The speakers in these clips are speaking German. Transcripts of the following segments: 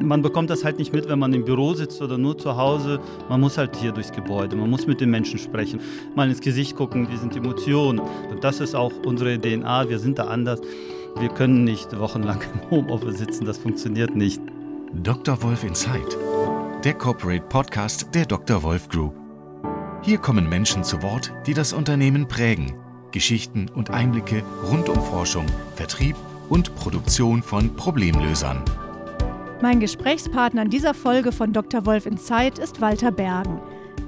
Man bekommt das halt nicht mit, wenn man im Büro sitzt oder nur zu Hause. Man muss halt hier durchs Gebäude, man muss mit den Menschen sprechen, mal ins Gesicht gucken, wie sind Emotionen. Und das ist auch unsere DNA, wir sind da anders. Wir können nicht wochenlang im Homeoffice sitzen, das funktioniert nicht. Dr. Wolf Inside, der Corporate Podcast der Dr. Wolf Group. Hier kommen Menschen zu Wort, die das Unternehmen prägen. Geschichten und Einblicke rund um Forschung, Vertrieb und Produktion von Problemlösern. Mein Gesprächspartner in dieser Folge von Dr. Wolf in Zeit ist Walter Bergen.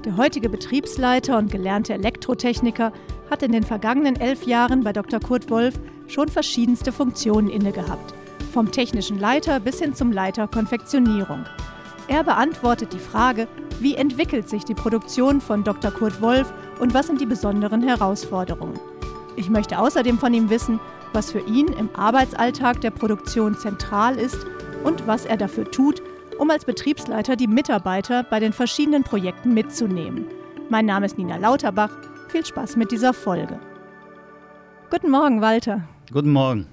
Der heutige Betriebsleiter und gelernte Elektrotechniker hat in den vergangenen elf Jahren bei Dr. Kurt Wolf schon verschiedenste Funktionen innegehabt. Vom technischen Leiter bis hin zum Leiter Konfektionierung. Er beantwortet die Frage, wie entwickelt sich die Produktion von Dr. Kurt Wolf und was sind die besonderen Herausforderungen. Ich möchte außerdem von ihm wissen, was für ihn im Arbeitsalltag der Produktion zentral ist und was er dafür tut, um als Betriebsleiter die Mitarbeiter bei den verschiedenen Projekten mitzunehmen. Mein Name ist Nina Lauterbach. Viel Spaß mit dieser Folge. Guten Morgen, Walter. Guten Morgen.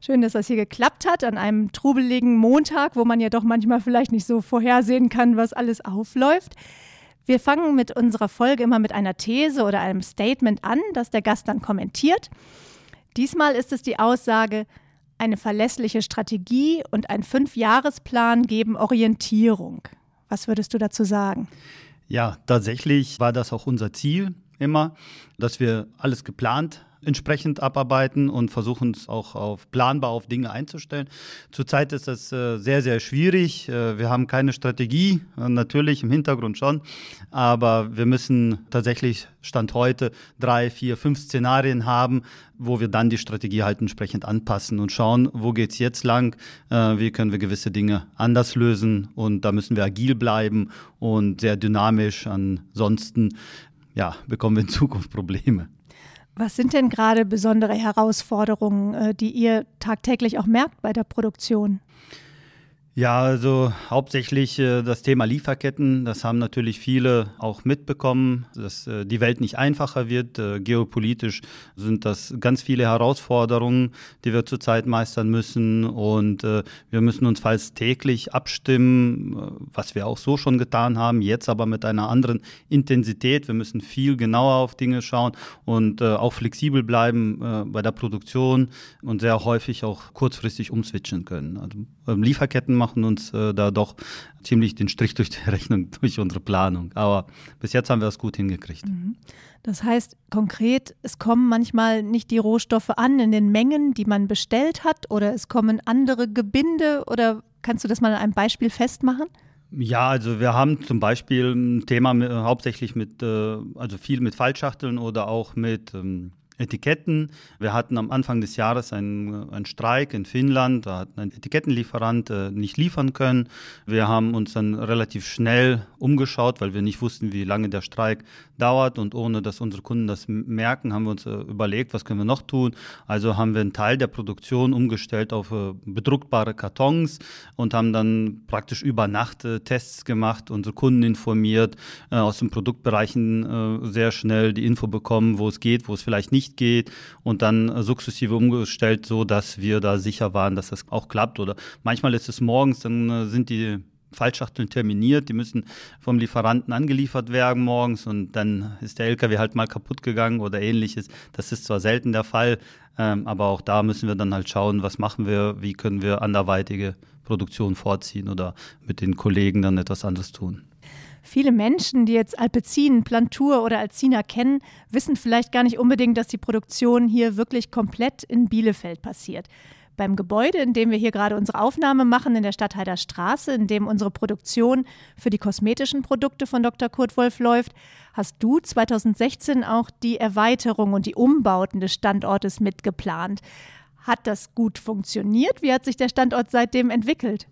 Schön, dass das hier geklappt hat an einem trubeligen Montag, wo man ja doch manchmal vielleicht nicht so vorhersehen kann, was alles aufläuft. Wir fangen mit unserer Folge immer mit einer These oder einem Statement an, das der Gast dann kommentiert. Diesmal ist es die Aussage, eine verlässliche Strategie und ein Fünfjahresplan geben Orientierung. Was würdest du dazu sagen? Ja, tatsächlich war das auch unser Ziel immer, dass wir alles geplant entsprechend abarbeiten und versuchen es auch auf planbar auf Dinge einzustellen. Zurzeit ist das äh, sehr, sehr schwierig. Äh, wir haben keine Strategie, äh, natürlich im Hintergrund schon, aber wir müssen tatsächlich Stand heute drei, vier, fünf Szenarien haben, wo wir dann die Strategie halt entsprechend anpassen und schauen, wo geht es jetzt lang, äh, wie können wir gewisse Dinge anders lösen und da müssen wir agil bleiben und sehr dynamisch. Ansonsten ja, bekommen wir in Zukunft Probleme. Was sind denn gerade besondere Herausforderungen, äh, die ihr tagtäglich auch merkt bei der Produktion? Ja, also hauptsächlich äh, das Thema Lieferketten. Das haben natürlich viele auch mitbekommen, dass äh, die Welt nicht einfacher wird. Äh, geopolitisch sind das ganz viele Herausforderungen, die wir zurzeit meistern müssen. Und äh, wir müssen uns fast täglich abstimmen, äh, was wir auch so schon getan haben, jetzt aber mit einer anderen Intensität. Wir müssen viel genauer auf Dinge schauen und äh, auch flexibel bleiben bei der Produktion und sehr häufig auch kurzfristig umswitchen können. Also ähm, Lieferketten machen uns äh, da doch ziemlich den Strich durch die Rechnung, durch unsere Planung. Aber bis jetzt haben wir das gut hingekriegt. Mhm. Das heißt konkret, es kommen manchmal nicht die Rohstoffe an in den Mengen, die man bestellt hat, oder es kommen andere Gebinde, oder kannst du das mal an einem Beispiel festmachen? Ja, also wir haben zum Beispiel ein Thema mit, hauptsächlich mit, äh, also viel mit Fallschachteln oder auch mit ähm, Etiketten. Wir hatten am Anfang des Jahres einen, einen Streik in Finnland, da hat ein Etikettenlieferant äh, nicht liefern können. Wir haben uns dann relativ schnell umgeschaut, weil wir nicht wussten, wie lange der Streik dauert und ohne dass unsere Kunden das merken, haben wir uns äh, überlegt, was können wir noch tun. Also haben wir einen Teil der Produktion umgestellt auf äh, bedruckbare Kartons und haben dann praktisch über Nacht äh, Tests gemacht, unsere Kunden informiert, äh, aus den Produktbereichen äh, sehr schnell die Info bekommen, wo es geht, wo es vielleicht nicht nicht geht und dann sukzessive umgestellt, so dass wir da sicher waren, dass das auch klappt. Oder manchmal ist es morgens, dann äh, sind die Fallschachteln terminiert, die müssen vom Lieferanten angeliefert werden morgens und dann ist der LKW halt mal kaputt gegangen oder ähnliches. Das ist zwar selten der Fall, ähm, aber auch da müssen wir dann halt schauen, was machen wir, wie können wir anderweitige Produktion vorziehen oder mit den Kollegen dann etwas anderes tun. Viele Menschen, die jetzt Alpecin, Plantur oder Alcina kennen, wissen vielleicht gar nicht unbedingt, dass die Produktion hier wirklich komplett in Bielefeld passiert. Beim Gebäude, in dem wir hier gerade unsere Aufnahme machen, in der Stadtheider Straße, in dem unsere Produktion für die kosmetischen Produkte von Dr. Kurt Wolf läuft, hast du 2016 auch die Erweiterung und die Umbauten des Standortes mitgeplant. Hat das gut funktioniert? Wie hat sich der Standort seitdem entwickelt?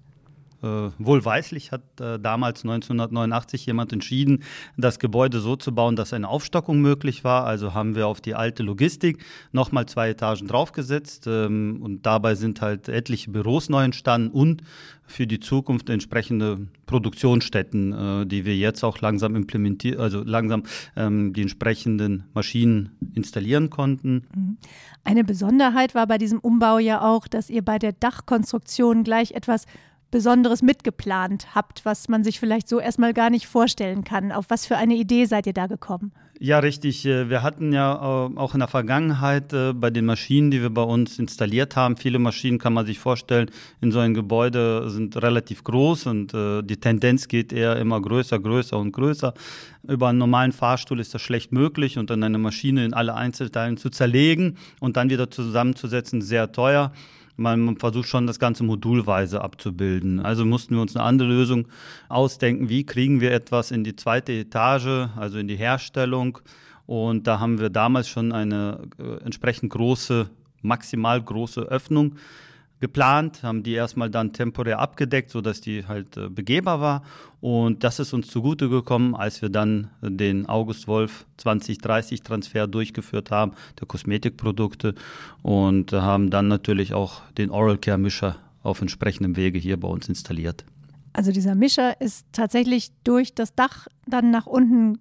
Äh, wohlweislich hat äh, damals 1989 jemand entschieden, das Gebäude so zu bauen, dass eine Aufstockung möglich war. Also haben wir auf die alte Logistik nochmal zwei Etagen draufgesetzt ähm, und dabei sind halt etliche Büros neu entstanden und für die Zukunft entsprechende Produktionsstätten, äh, die wir jetzt auch langsam implementieren, also langsam ähm, die entsprechenden Maschinen installieren konnten. Mhm. Eine Besonderheit war bei diesem Umbau ja auch, dass ihr bei der Dachkonstruktion gleich etwas Besonderes mitgeplant habt, was man sich vielleicht so erstmal gar nicht vorstellen kann. Auf was für eine Idee seid ihr da gekommen? Ja, richtig. Äh, wir hatten ja äh, auch in der Vergangenheit äh, bei den Maschinen, die wir bei uns installiert haben, viele Maschinen kann man sich vorstellen, in so einem Gebäude sind relativ groß und die Tendenz geht eher immer größer, größer und größer. Über einen normalen Fahrstuhl ist das schlecht möglich und dann eine Maschine in alle Einzelteilen zu zerlegen und dann wieder zusammenzusetzen, sehr teuer man versucht schon, das Ganze modulweise abzubilden. Also mussten wir uns eine andere Lösung ausdenken. Wie kriegen wir etwas in die zweite Etage, also in die Herstellung? Und da haben wir damals schon eine äh, entsprechend große, maximal große Öffnung geplant, haben die erstmal dann temporär abgedeckt, sodass die halt äh, begehbar war. Und das ist uns zugute gekommen, als wir dann den August Wolf 2030 Transfer durchgeführt haben, der Kosmetikprodukte und haben dann natürlich auch den Oral Care Mischer auf entsprechendem Wege hier bei uns installiert. Also dieser Mischer ist tatsächlich durch das Dach dann nach unten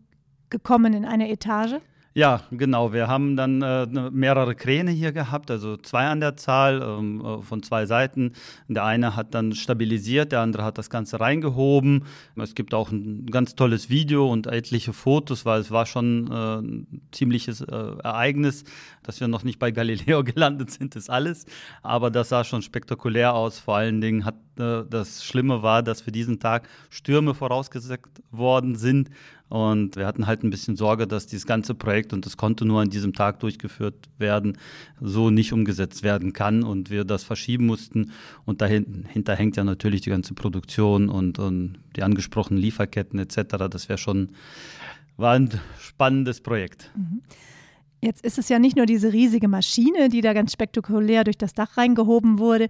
gekommen in eine Etage? Ja, genau. Wir haben dann äh, ne, mehrere Kräne hier gehabt, also zwei an der Zahl ähm, äh, von zwei Seiten. Der eine hat dann stabilisiert, der andere hat das Ganze reingehoben. Es gibt auch ein ganz tolles Video und etliche Fotos, weil es war schon äh, ein ziemliches äh, Ereignis, dass wir noch nicht bei Galileo gelandet sind, ist alles. Aber das sah schon spektakulär aus. Vor allen Dingen hat äh, das Schlimme war, dass für diesen Tag Stürme vorausgesagt worden sind und wir hatten halt ein bisschen Sorge, dass dieses ganze Projekt, und das konnte nur an diesem Tag durchgeführt werden, so nicht umgesetzt werden kann und wir das verschieben mussten. Und dahinter hängt ja natürlich die ganze Produktion und, und die angesprochenen Lieferketten etc. Das wäre schon, war ein spannendes Projekt. Mhm. Jetzt ist es ja nicht nur diese riesige Maschine, die da ganz spektakulär durch das Dach reingehoben wurde.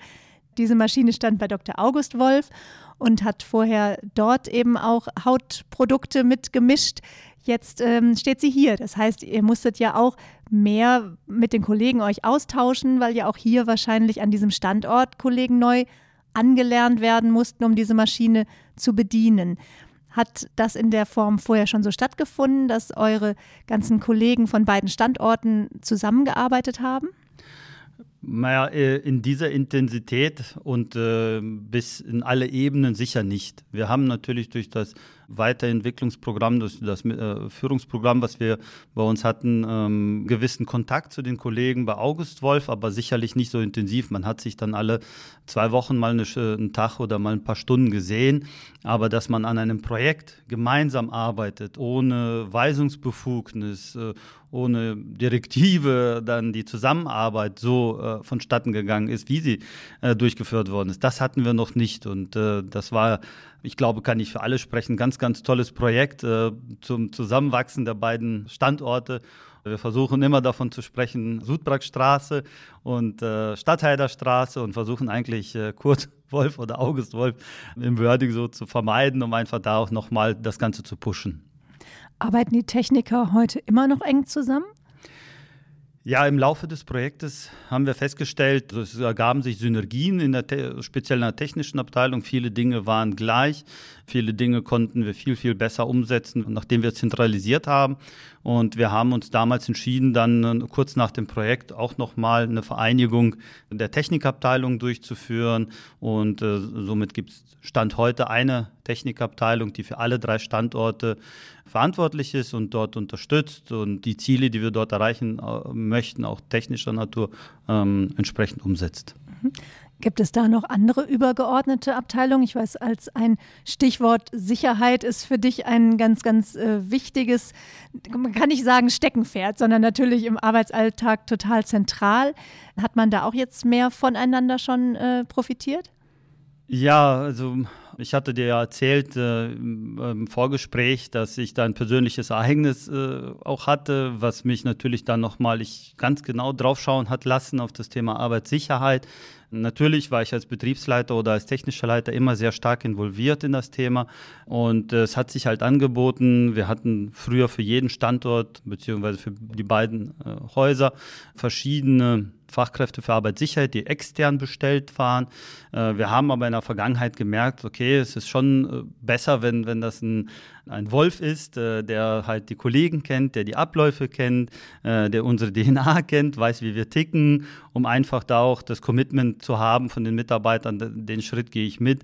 Diese Maschine stand bei Dr. August Wolf und hat vorher dort eben auch Hautprodukte mitgemischt. Jetzt ähm, steht sie hier. Das heißt, ihr musstet ja auch mehr mit den Kollegen euch austauschen, weil ja auch hier wahrscheinlich an diesem Standort Kollegen neu angelernt werden mussten, um diese Maschine zu bedienen. Hat das in der Form vorher schon so stattgefunden, dass eure ganzen Kollegen von beiden Standorten zusammengearbeitet haben? Naja, äh, in dieser Intensität und äh, bis in alle Ebenen sicher nicht. Wir haben natürlich durch das Weiterentwicklungsprogramm, durch das äh, Führungsprogramm, was wir bei uns hatten, ähm, gewissen Kontakt zu den Kollegen bei August Wolf, aber sicherlich nicht so intensiv. Man hat sich dann alle zwei Wochen mal eine, einen Tag oder mal ein paar Stunden gesehen, aber dass man an einem Projekt gemeinsam arbeitet, ohne Weisungsbefugnis, ohne Direktive dann die Zusammenarbeit so vonstatten gegangen ist, wie sie äh, durchgeführt worden ist. Das hatten wir noch nicht und äh, das war, ich glaube, kann ich für alle sprechen, ganz, ganz tolles Projekt äh, zum Zusammenwachsen der beiden Standorte. Wir versuchen immer davon zu sprechen, Sudbrackstraße und äh, Stadtheiderstraße und versuchen eigentlich äh, Kurt Wolf oder August Wolf im Wording so zu vermeiden, um einfach da auch nochmal das Ganze zu pushen. Arbeiten die Techniker heute immer noch eng zusammen? Ja, im Laufe des Projektes haben wir festgestellt, es ergaben sich Synergien in der speziell in der technischen Abteilung. Viele Dinge waren gleich, viele Dinge konnten wir viel, viel besser umsetzen, nachdem wir zentralisiert haben. Und wir haben uns damals entschieden, dann äh, kurz nach dem Projekt auch nochmal eine Vereinigung der Technikabteilung durchzuführen. Und äh, somit gibt es Stand heute eine Technikabteilung, die für alle drei Standorte verantwortlich ist und dort unterstützt und die Ziele, die wir dort erreichen äh, möchten, auch technischer Natur, ähm, entsprechend umsetzt. Mhm. Gibt es da noch andere übergeordnete Abteilungen? Ich weiß, als ein Stichwort Sicherheit ist für dich ein ganz, ganz äh, wichtiges, man kann nicht sagen Steckenpferd, sondern natürlich im Arbeitsalltag total zentral. Hat man da auch jetzt mehr voneinander schon äh, profitiert? Ja, also ich hatte dir ja erzählt äh, im Vorgespräch, dass ich da ein persönliches Ereignis äh, auch hatte, was mich natürlich dann nochmal ganz genau draufschauen hat lassen auf das Thema Arbeitssicherheit. Natürlich war ich als Betriebsleiter oder als technischer Leiter immer sehr stark involviert in das Thema und äh, es hat sich halt angeboten. Wir hatten früher für jeden Standort beziehungsweise für die beiden äh, Häuser verschiedene Fachkräfte für Arbeitssicherheit, die extern bestellt waren. Äh, wir haben aber in der Vergangenheit gemerkt, okay, es ist schon äh, besser, wenn, wenn das ein, ein Wolf ist, äh, der halt die Kollegen kennt, der die Abläufe kennt, der unsere DNA kennt, weiß, wie wir ticken, um einfach da auch das Commitment zu haben von den Mitarbeitern, den Schritt gehe ich mit.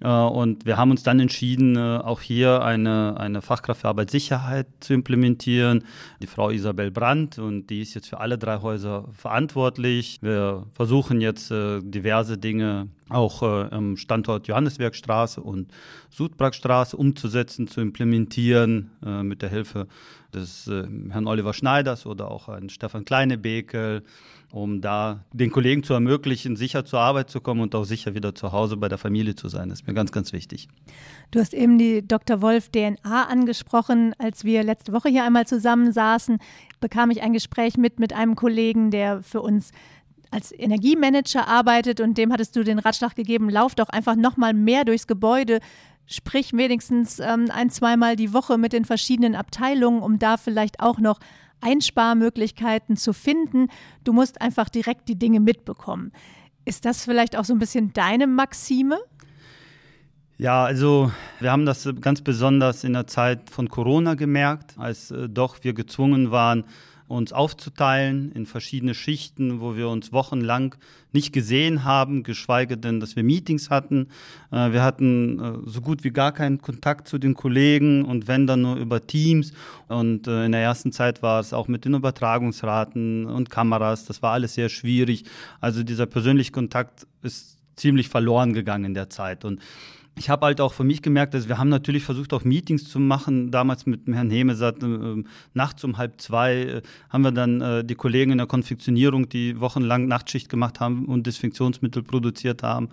Äh, und wir haben uns dann entschieden, äh, auch hier eine, eine Fachkraft für Arbeitssicherheit zu implementieren, die Frau Isabel Brandt, und die ist jetzt für alle drei Häuser verantwortlich. Wir versuchen jetzt äh, diverse Dinge auch am Standort Johannesbergstraße und Sudbrackstraße umzusetzen, zu implementieren, mit der Hilfe des Herrn Oliver Schneiders oder auch Herrn Stefan Kleinebekel um da den Kollegen zu ermöglichen, sicher zur Arbeit zu kommen und auch sicher wieder zu Hause bei der Familie zu sein. Das ist mir ganz, ganz wichtig. Du hast eben die Dr. Wolf DNA angesprochen. Als wir letzte Woche hier einmal zusammensaßen, bekam ich ein Gespräch mit mit einem Kollegen, der für uns als Energiemanager arbeitet und dem hattest du den Ratschlag gegeben, lauf doch einfach noch mal mehr durchs Gebäude, sprich wenigstens ähm, ein, zweimal die Woche mit den verschiedenen Abteilungen, um da vielleicht auch noch Einsparmöglichkeiten zu finden. Du musst einfach direkt die Dinge mitbekommen. Ist das vielleicht auch so ein bisschen deine Maxime? Ja, also wir haben das ganz besonders in der Zeit von Corona gemerkt, als äh, doch wir gezwungen waren, uns aufzuteilen in verschiedene Schichten, wo wir uns wochenlang nicht gesehen haben, geschweige denn, dass wir Meetings hatten. Äh, wir hatten äh, so gut wie gar keinen Kontakt zu den Kollegen und wenn dann nur über Teams. Und äh, in der ersten Zeit war es auch mit den Übertragungsraten und Kameras, das war alles sehr schwierig. Also dieser persönliche Kontakt ist ziemlich verloren gegangen in der Zeit. Und ich habe halt auch für mich gemerkt, dass wir haben natürlich versucht, auch Meetings zu machen. Damals mit Herrn Hemesat, äh, nachts um halb zwei äh, haben wir dann äh, die Kollegen in der Konfektionierung, die wochenlang Nachtschicht gemacht haben und Desinfektionsmittel produziert haben,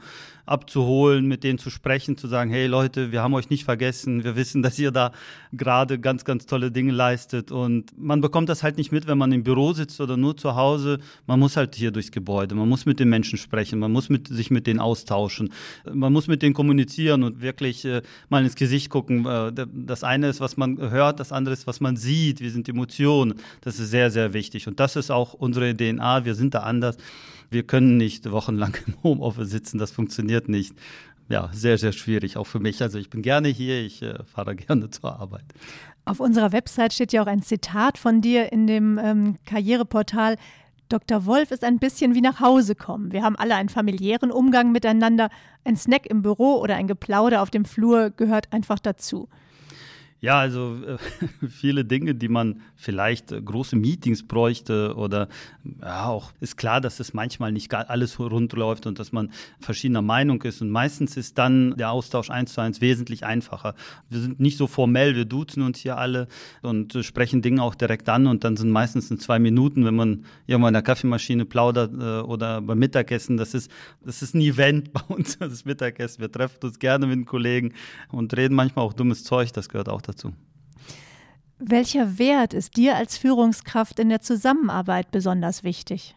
abzuholen, mit denen zu sprechen, zu sagen, hey Leute, wir haben euch nicht vergessen, wir wissen, dass ihr da gerade ganz, ganz tolle Dinge leistet und man bekommt das halt nicht mit, wenn man im Büro sitzt oder nur zu Hause. Man muss halt hier durchs Gebäude, man muss mit den Menschen sprechen, man muss mit, sich mit denen austauschen, man muss mit denen kommunizieren und wirklich äh, mal ins Gesicht gucken. Äh, das eine ist, was man hört, das andere ist, was man sieht, wie sind Emotionen. Das ist sehr, sehr wichtig und das ist auch unsere DNA, wir sind da anders wir können nicht wochenlang im Homeoffice sitzen, das funktioniert nicht. Ja, sehr, sehr schwierig, auch für mich. Also ich bin gerne hier, ich äh, fahre gerne zur Arbeit. Auf unserer Website steht ja auch ein Zitat von dir in dem ähm, Karriereportal. Dr. Wolf ist ein bisschen wie nach Hause kommen. Wir haben alle einen familiären Umgang miteinander. Ein Snack im Büro oder ein Geplauder auf dem Flur gehört einfach dazu. Ja, also äh, viele Dinge, die man vielleicht äh, große Meetings bräuchte oder ja, auch ist klar, dass es manchmal nicht alles rund läuft und dass man verschiedener Meinung ist. Und meistens ist dann der Austausch eins zu eins wesentlich einfacher. Wir sind nicht so formell, wir duzen uns hier alle und äh, sprechen Dinge auch direkt an und dann sind meistens in zwei Minuten, wenn man irgendwo in der Kaffeemaschine plaudert äh, oder beim Mittagessen, das ist, das ist ein Event bei uns, das Mittagessen. Wir treffen uns gerne mit den Kollegen und reden manchmal auch dummes Zeug, das gehört auch dazu dazu. Welcher Wert ist dir als Führungskraft in der Zusammenarbeit besonders wichtig?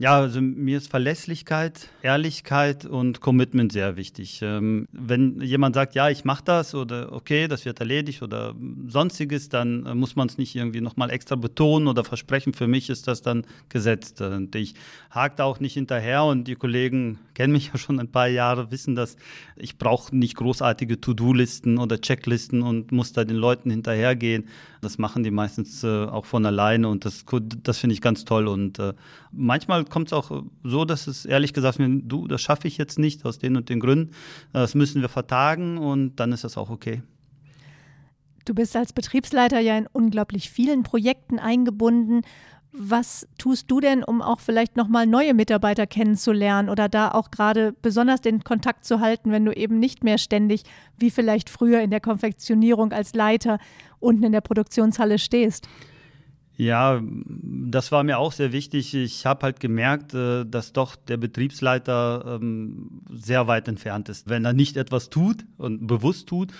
Ja, also mir ist Verlässlichkeit, Ehrlichkeit und Commitment sehr wichtig. Ähm, wenn jemand sagt, ja, ich mache das oder okay, das wird erledigt oder sonstiges, dann äh, muss man es nicht irgendwie nochmal extra betonen oder versprechen. Für mich ist das dann gesetzt. Und ich hake da auch nicht hinterher und die Kollegen kennen mich ja schon ein paar Jahre, wissen das. Ich brauche nicht großartige To-Do-Listen oder Checklisten und muss da den Leuten hinterhergehen. Das machen die meistens äh, auch von alleine und das, das finde ich ganz toll. Und äh, manchmal kommt es auch so, dass es ehrlich gesagt, du, das schaffe ich jetzt nicht aus den und den Gründen. Das müssen wir vertagen und dann ist das auch okay. Du bist als Betriebsleiter ja in unglaublich vielen Projekten eingebunden. Was tust du denn, um auch vielleicht nochmal neue Mitarbeiter kennenzulernen oder da auch gerade besonders den Kontakt zu halten, wenn du eben nicht mehr ständig, wie vielleicht früher in der Konfektionierung als Leiter, unten in der Produktionshalle stehst? Ja, das war mir auch sehr wichtig. Ich habe halt gemerkt, äh, dass doch der Betriebsleiter ähm, sehr weit entfernt ist. Wenn er nicht etwas tut und bewusst tut,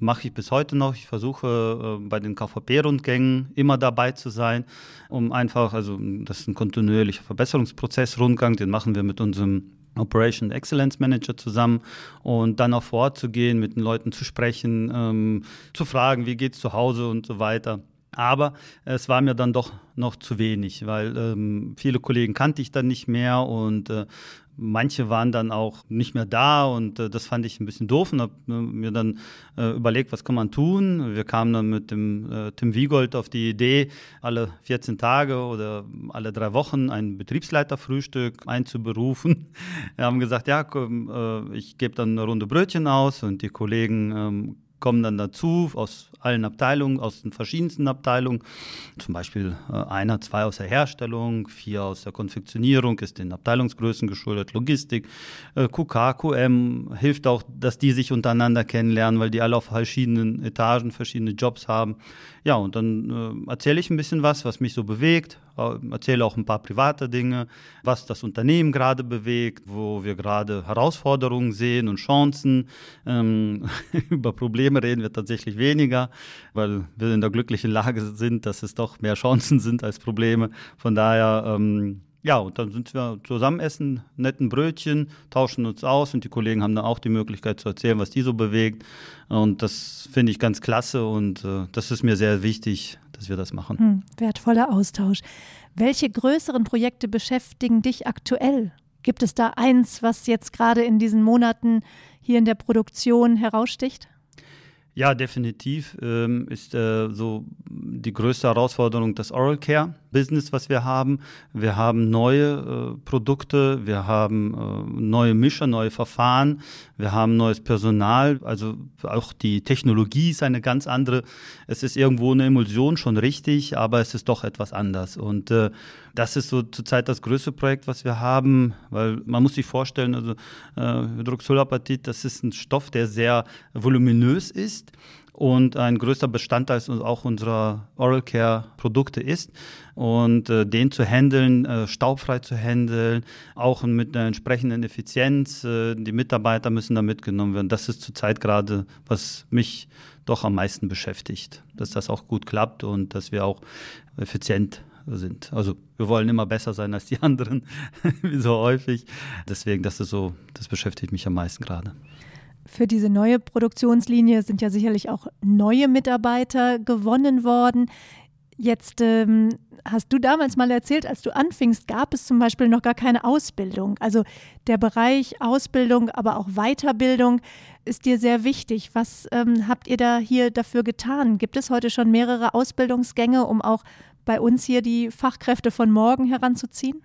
mache ich bis heute noch. Ich versuche äh, bei den KVP-Rundgängen immer dabei zu sein, um einfach, also das ist ein kontinuierlicher Verbesserungsprozess, Rundgang, den machen wir mit unserem Operation Excellence Manager zusammen und dann auch vor Ort zu gehen, mit den Leuten zu sprechen, ähm, zu fragen, wie geht's zu Hause und so weiter. Aber es war mir dann doch noch zu wenig, weil ähm, viele Kollegen kannte ich dann nicht mehr und äh, manche waren dann auch nicht mehr da und äh, das fand ich ein bisschen doof und habe äh, mir dann äh, überlegt, was kann man tun. Wir kamen dann mit dem äh, Tim Wiegold auf die Idee, alle 14 Tage oder alle drei Wochen ein Betriebsleiterfrühstück einzuberufen. Wir haben gesagt, ja, komm, äh, ich gebe dann eine Runde Brötchen aus und die Kollegen ähm, kommen dann dazu aus allen Abteilungen, aus den verschiedensten Abteilungen. Zum Beispiel äh, einer, zwei aus der Herstellung, vier aus der Konfektionierung, ist den Abteilungsgrößen geschuldet, Logistik, äh, QK, QM, hilft auch, dass die sich untereinander kennenlernen, weil die alle auf verschiedenen Etagen verschiedene Jobs haben. Ja, und dann äh, erzähle ich ein bisschen was, was mich so bewegt, erzähle auch ein paar private Dinge, was das Unternehmen gerade bewegt, wo wir gerade Herausforderungen sehen und Chancen. Ähm, über Probleme reden wir tatsächlich weniger, weil wir in der glücklichen Lage sind, dass es doch mehr Chancen sind als Probleme. Von daher ähm, ja, und dann sind wir zusammen essen, netten Brötchen, tauschen uns aus und die Kollegen haben dann auch die Möglichkeit zu erzählen, was die so bewegt. Und das finde ich ganz klasse und äh, das ist mir sehr wichtig, dass wir das machen. Hm, wertvoller Austausch. Welche größeren Projekte beschäftigen dich aktuell? Gibt es da eins, was jetzt gerade in diesen Monaten hier in der Produktion heraussticht? Ja, definitiv ähm, ist äh, so die größte Herausforderung das Oral Care Business, was wir haben. Wir haben neue äh, Produkte, wir haben äh, neue Mischer, neue Verfahren, wir haben neues Personal, also auch die Technologie ist eine ganz andere. Es ist irgendwo eine Emulsion schon richtig, aber es ist doch etwas anders. Und äh, das ist so zurzeit das größte Projekt, was wir haben, weil man muss sich vorstellen, also äh, Hydroxylapatit, das ist ein Stoff, der sehr voluminös ist und ein größter Bestandteil auch unserer Oral Care Produkte ist. Und äh, den zu handeln, äh, staubfrei zu handeln, auch mit einer entsprechenden Effizienz. Äh, die Mitarbeiter müssen da mitgenommen werden. Das ist zurzeit gerade, was mich doch am meisten beschäftigt, dass das auch gut klappt und dass wir auch effizient sind. Also wir wollen immer besser sein als die anderen, wie so häufig. Deswegen, das ist so, das beschäftigt mich am meisten gerade. Für diese neue Produktionslinie sind ja sicherlich auch neue Mitarbeiter gewonnen worden. Jetzt ähm, hast du damals mal erzählt, als du anfingst, gab es zum Beispiel noch gar keine Ausbildung. Also der Bereich Ausbildung, aber auch Weiterbildung ist dir sehr wichtig. Was ähm, habt ihr da hier dafür getan? Gibt es heute schon mehrere Ausbildungsgänge, um auch bei uns hier die Fachkräfte von morgen heranzuziehen?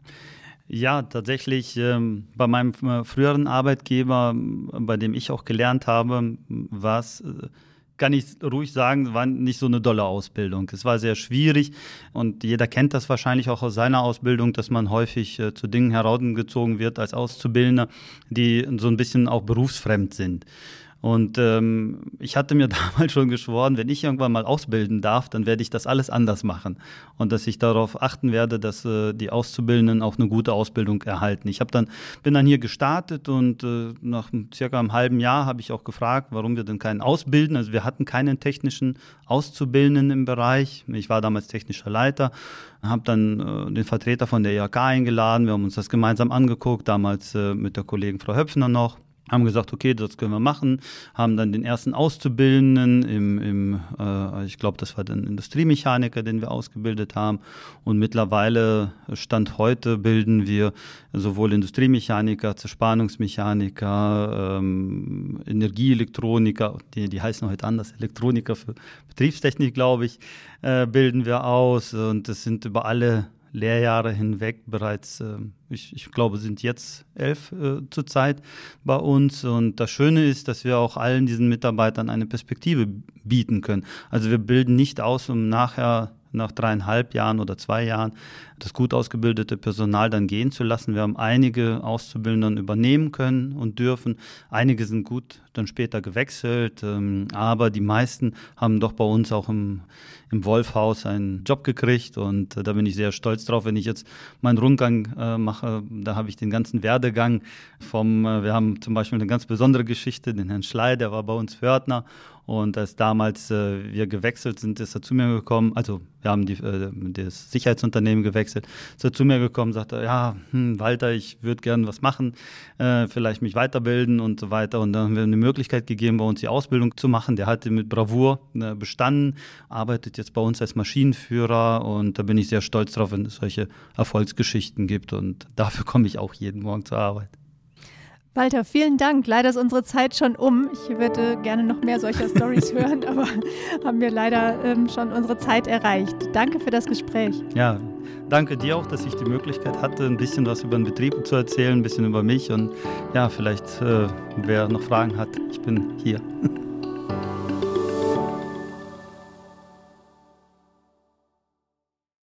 Ja, tatsächlich ähm, bei meinem äh, früheren Arbeitgeber, bei dem ich auch gelernt habe, war es, äh, kann ich ruhig sagen, war nicht so eine dolle Ausbildung. Es war sehr schwierig und jeder kennt das wahrscheinlich auch aus seiner Ausbildung, dass man häufig äh, zu Dingen herangezogen wird als Auszubildender, die so ein bisschen auch berufsfremd sind. Und ähm, ich hatte mir damals schon geschworen, wenn ich irgendwann mal ausbilden darf, dann werde ich das alles anders machen. Und dass ich darauf achten werde, dass äh, die Auszubildenden auch eine gute Ausbildung erhalten. Ich dann, bin dann hier gestartet und äh, nach circa einem halben Jahr habe ich auch gefragt, warum wir denn keinen ausbilden. Also wir hatten keinen technischen Auszubildenden im Bereich. Ich war damals technischer Leiter, habe dann äh, den Vertreter von der IHK eingeladen. Wir haben uns das gemeinsam angeguckt, damals äh, mit der Kollegin Frau Höpfner noch haben gesagt, okay, das können wir machen, haben dann den ersten Auszubildenden im, im äh, ich glaube, das war dann Industriemechaniker, den wir ausgebildet haben. Und mittlerweile, Stand heute, bilden wir sowohl Industriemechaniker, Zerspannungsmechaniker, ähm, Energieelektroniker, die, die heißen heute anders, Elektroniker für Betriebstechnik, glaube ich, äh, bilden wir aus. Und das sind über alle Lehrjahre hinweg bereits, äh, ich, ich, glaube, sind jetzt elf äh, zurzeit bei uns. Und das Schöne ist, dass wir auch allen diesen Mitarbeitern eine Perspektive bieten können. Also wir bilden nicht aus, um nachher nach dreieinhalb Jahren oder zwei Jahren das gut ausgebildete Personal dann gehen zu lassen. Wir haben einige Auszubildenden übernehmen können und dürfen. Einige sind gut dann später gewechselt, ähm, aber die meisten haben doch bei uns auch im, im Wolfhaus einen Job gekriegt und äh, da bin ich sehr stolz drauf, wenn ich jetzt meinen Rundgang äh, mache. Da habe ich den ganzen Werdegang vom, äh, wir haben zum Beispiel eine ganz besondere Geschichte, den Herrn Schley, der war bei uns Pförtner Und als damals äh, wir gewechselt sind, ist er zu mir gekommen. Also wir haben die, äh, das Sicherheitsunternehmen gewechselt. Ist er zu mir gekommen, sagte, ja, hm, Walter, ich würde gerne was machen, äh, vielleicht mich weiterbilden und so weiter. Und dann haben wir eine Möglichkeit gegeben, bei uns die Ausbildung zu machen. Der hatte mit Bravour äh, bestanden, arbeitet jetzt bei uns als Maschinenführer und da bin ich sehr stolz drauf, wenn es solche Erfolgsgeschichten gibt. Und dafür komme ich auch jeden Morgen zur Arbeit. Walter, vielen Dank. Leider ist unsere Zeit schon um. Ich würde gerne noch mehr solcher Stories hören, aber haben wir leider ähm, schon unsere Zeit erreicht. Danke für das Gespräch. Ja, danke dir auch, dass ich die Möglichkeit hatte, ein bisschen was über den Betrieb zu erzählen, ein bisschen über mich und ja, vielleicht äh, wer noch Fragen hat, ich bin hier.